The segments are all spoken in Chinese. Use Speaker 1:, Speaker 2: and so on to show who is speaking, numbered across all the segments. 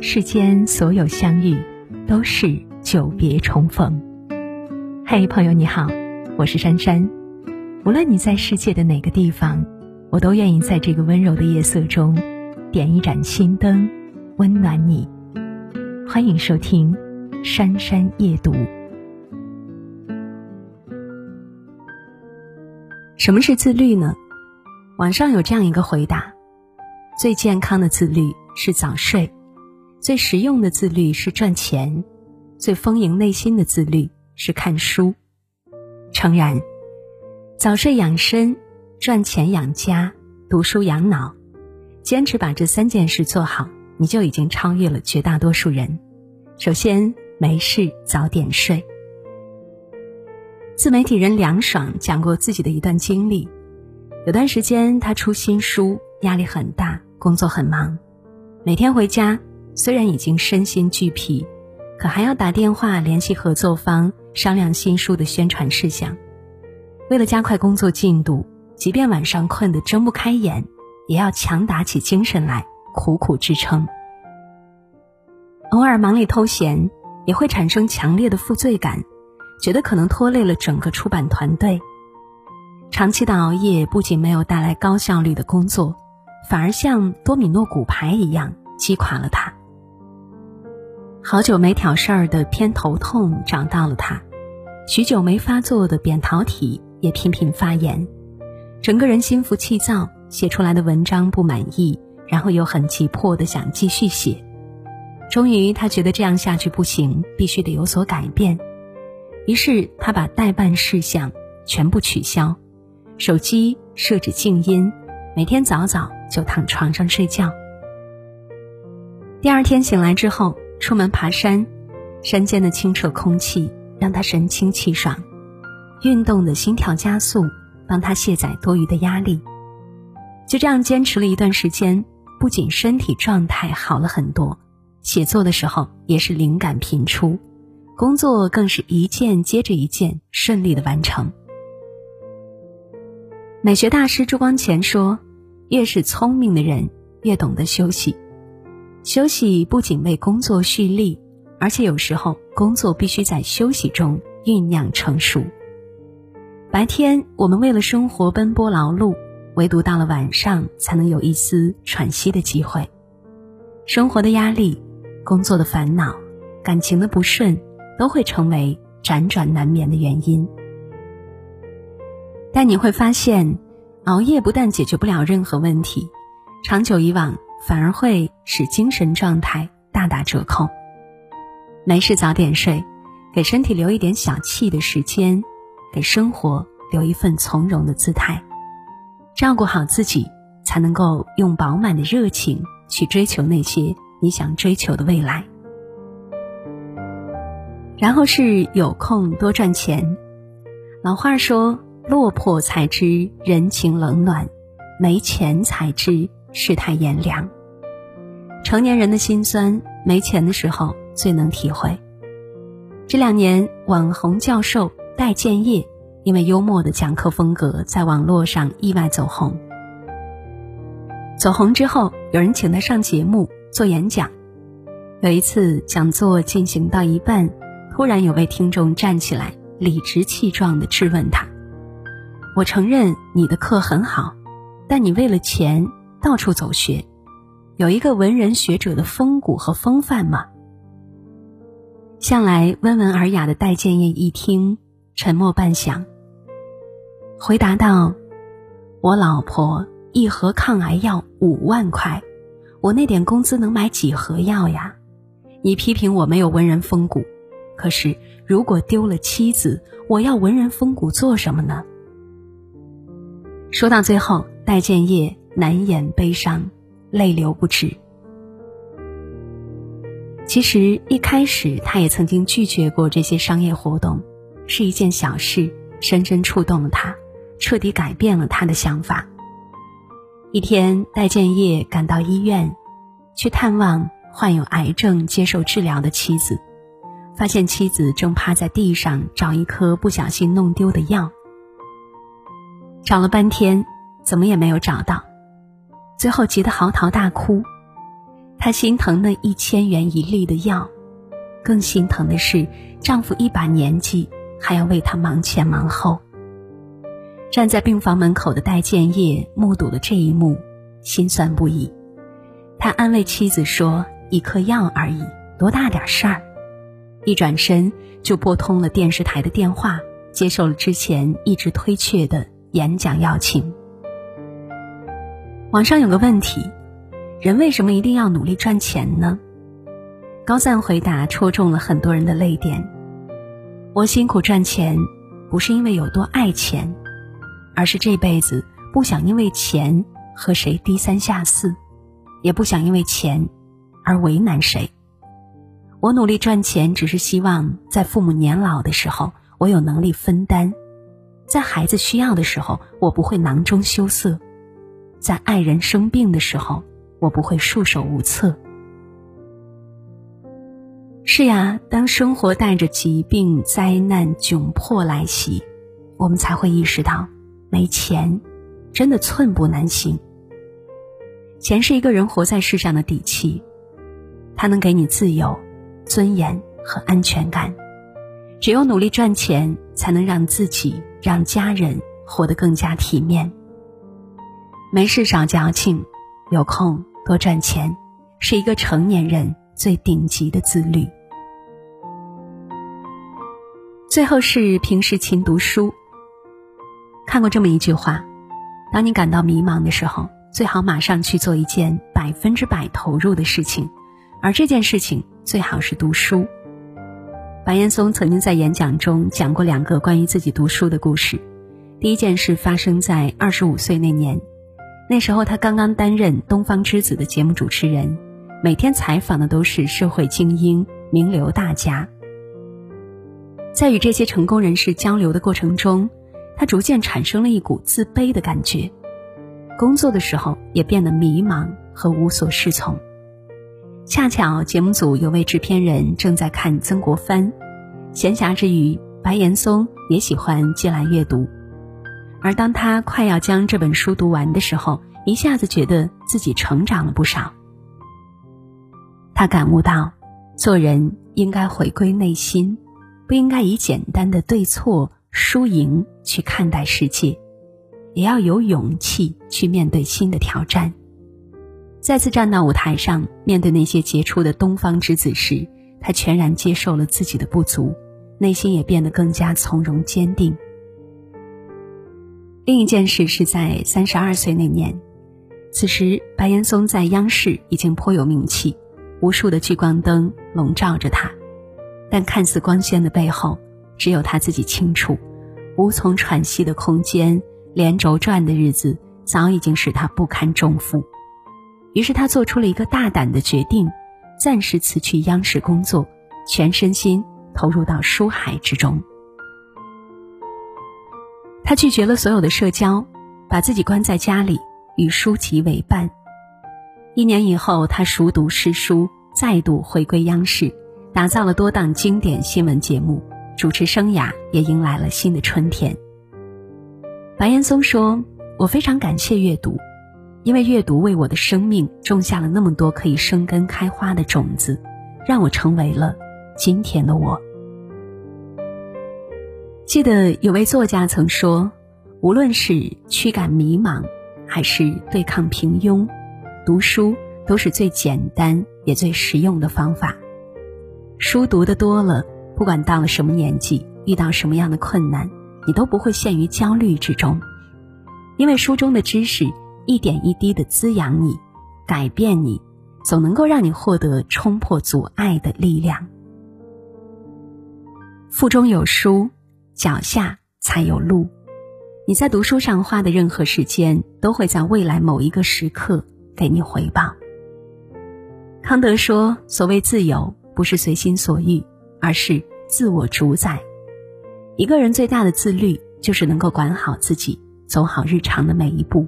Speaker 1: 世间所有相遇，都是久别重逢。嘿，朋友你好，我是珊珊。无论你在世界的哪个地方，我都愿意在这个温柔的夜色中，点一盏心灯，温暖你。欢迎收听《珊珊夜读》。什么是自律呢？网上有这样一个回答：最健康的自律是早睡，最实用的自律是赚钱，最丰盈内心的自律是看书。诚然，早睡养身，赚钱养家，读书养脑，坚持把这三件事做好，你就已经超越了绝大多数人。首先，没事早点睡。自媒体人梁爽讲过自己的一段经历，有段时间他出新书，压力很大，工作很忙，每天回家虽然已经身心俱疲，可还要打电话联系合作方商量新书的宣传事项。为了加快工作进度，即便晚上困得睁不开眼，也要强打起精神来，苦苦支撑。偶尔忙里偷闲，也会产生强烈的负罪感。觉得可能拖累了整个出版团队。长期的熬夜不仅没有带来高效率的工作，反而像多米诺骨牌一样击垮了他。好久没挑事儿的偏头痛找到了他，许久没发作的扁桃体也频频发炎，整个人心浮气躁，写出来的文章不满意，然后又很急迫的想继续写。终于，他觉得这样下去不行，必须得有所改变。于是他把代办事项全部取消，手机设置静音，每天早早就躺床上睡觉。第二天醒来之后，出门爬山，山间的清澈空气让他神清气爽，运动的心跳加速，帮他卸载多余的压力。就这样坚持了一段时间，不仅身体状态好了很多，写作的时候也是灵感频出。工作更是一件接着一件顺利的完成。美学大师朱光潜说：“越是聪明的人，越懂得休息。休息不仅为工作蓄力，而且有时候工作必须在休息中酝酿成熟。白天我们为了生活奔波劳碌，唯独到了晚上才能有一丝喘息的机会。生活的压力、工作的烦恼、感情的不顺。”都会成为辗转难眠的原因，但你会发现，熬夜不但解决不了任何问题，长久以往反而会使精神状态大打折扣。没事早点睡，给身体留一点小憩的时间，给生活留一份从容的姿态，照顾好自己，才能够用饱满的热情去追求那些你想追求的未来。然后是有空多赚钱。老话说：“落魄才知人情冷暖，没钱才知世态炎凉。”成年人的心酸，没钱的时候最能体会。这两年，网红教授戴建业因为幽默的讲课风格，在网络上意外走红。走红之后，有人请他上节目做演讲。有一次讲座进行到一半。突然有位听众站起来，理直气壮地质问他：“我承认你的课很好，但你为了钱到处走学，有一个文人学者的风骨和风范吗？”向来温文尔雅的戴建业一听，沉默半晌，回答道：“我老婆一盒抗癌药五万块，我那点工资能买几盒药呀？你批评我没有文人风骨。”可是，如果丢了妻子，我要文人风骨做什么呢？说到最后，戴建业难掩悲伤，泪流不止。其实一开始，他也曾经拒绝过这些商业活动，是一件小事，深深触动了他，彻底改变了他的想法。一天，戴建业赶到医院，去探望患有癌症接受治疗的妻子。发现妻子正趴在地上找一颗不小心弄丢的药，找了半天，怎么也没有找到，最后急得嚎啕大哭。她心疼那一千元一粒的药，更心疼的是丈夫一把年纪还要为她忙前忙后。站在病房门口的戴建业目睹了这一幕，心酸不已。他安慰妻子说：“一颗药而已，多大点事儿。”一转身就拨通了电视台的电话，接受了之前一直推却的演讲邀请。网上有个问题：人为什么一定要努力赚钱呢？高赞回答戳中了很多人的泪点。我辛苦赚钱，不是因为有多爱钱。而是这辈子不想因为钱和谁低三下四，也不想因为钱而为难谁。我努力赚钱，只是希望在父母年老的时候，我有能力分担；在孩子需要的时候，我不会囊中羞涩；在爱人生病的时候，我不会束手无策。是呀，当生活带着疾病、灾难、窘迫来袭，我们才会意识到。没钱，真的寸步难行。钱是一个人活在世上的底气，它能给你自由、尊严和安全感。只有努力赚钱，才能让自己、让家人活得更加体面。没事少矫情，有空多赚钱，是一个成年人最顶级的自律。最后是平时勤读书。看过这么一句话：，当你感到迷茫的时候，最好马上去做一件百分之百投入的事情，而这件事情最好是读书。白岩松曾经在演讲中讲过两个关于自己读书的故事。第一件事发生在二十五岁那年，那时候他刚刚担任《东方之子》的节目主持人，每天采访的都是社会精英、名流大家。在与这些成功人士交流的过程中，他逐渐产生了一股自卑的感觉，工作的时候也变得迷茫和无所适从。恰巧节目组有位制片人正在看曾国藩，闲暇之余，白岩松也喜欢借来阅读。而当他快要将这本书读完的时候，一下子觉得自己成长了不少。他感悟到，做人应该回归内心，不应该以简单的对错。输赢去看待世界，也要有勇气去面对新的挑战。再次站到舞台上，面对那些杰出的东方之子时，他全然接受了自己的不足，内心也变得更加从容坚定。另一件事是在三十二岁那年，此时白岩松在央视已经颇有名气，无数的聚光灯笼罩着他，但看似光鲜的背后。只有他自己清楚，无从喘息的空间，连轴转的日子，早已经使他不堪重负。于是他做出了一个大胆的决定，暂时辞去央视工作，全身心投入到书海之中。他拒绝了所有的社交，把自己关在家里，与书籍为伴。一年以后，他熟读诗书，再度回归央视，打造了多档经典新闻节目。主持生涯也迎来了新的春天。白岩松说：“我非常感谢阅读，因为阅读为我的生命种下了那么多可以生根开花的种子，让我成为了今天的我。”记得有位作家曾说：“无论是驱赶迷茫，还是对抗平庸，读书都是最简单也最实用的方法。书读的多了。”不管到了什么年纪，遇到什么样的困难，你都不会陷于焦虑之中，因为书中的知识一点一滴的滋养你，改变你，总能够让你获得冲破阻碍的力量。腹中有书，脚下才有路。你在读书上花的任何时间，都会在未来某一个时刻给你回报。康德说：“所谓自由，不是随心所欲。”而是自我主宰。一个人最大的自律，就是能够管好自己，走好日常的每一步。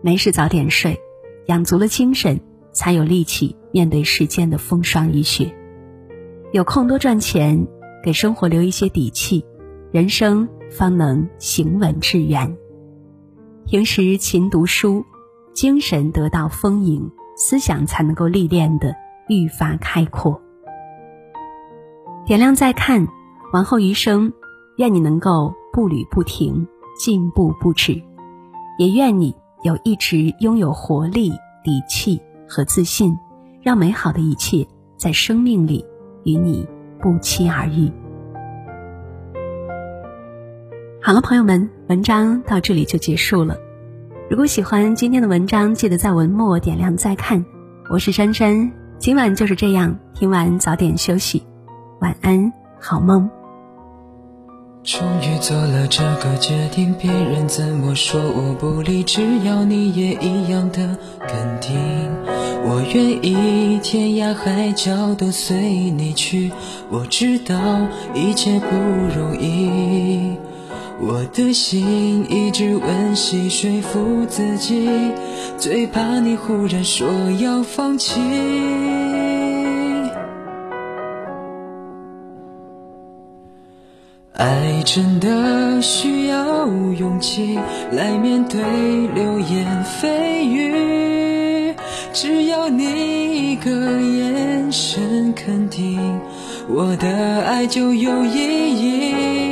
Speaker 1: 没事早点睡，养足了精神，才有力气面对世间的风霜雨雪。有空多赚钱，给生活留一些底气，人生方能行稳致远。平时勤读书，精神得到丰盈，思想才能够历练的愈发开阔。点亮再看，往后余生，愿你能够步履不停，进步不止，也愿你有一直拥有活力、底气和自信，让美好的一切在生命里与你不期而遇。好了，朋友们，文章到这里就结束了。如果喜欢今天的文章，记得在文末点亮再看。我是珊珊，今晚就是这样，听完早点休息。晚安，好梦。
Speaker 2: 终于做了这个决定，别人怎么说我不理，只要你也一样的肯定。我愿意天涯海角都随你去，我知道一切不容易。我的心一直温习说服自己，最怕你忽然说要放弃。爱真的需要勇气来面对流言蜚语，只要你一个眼神肯定，我的爱就有意义。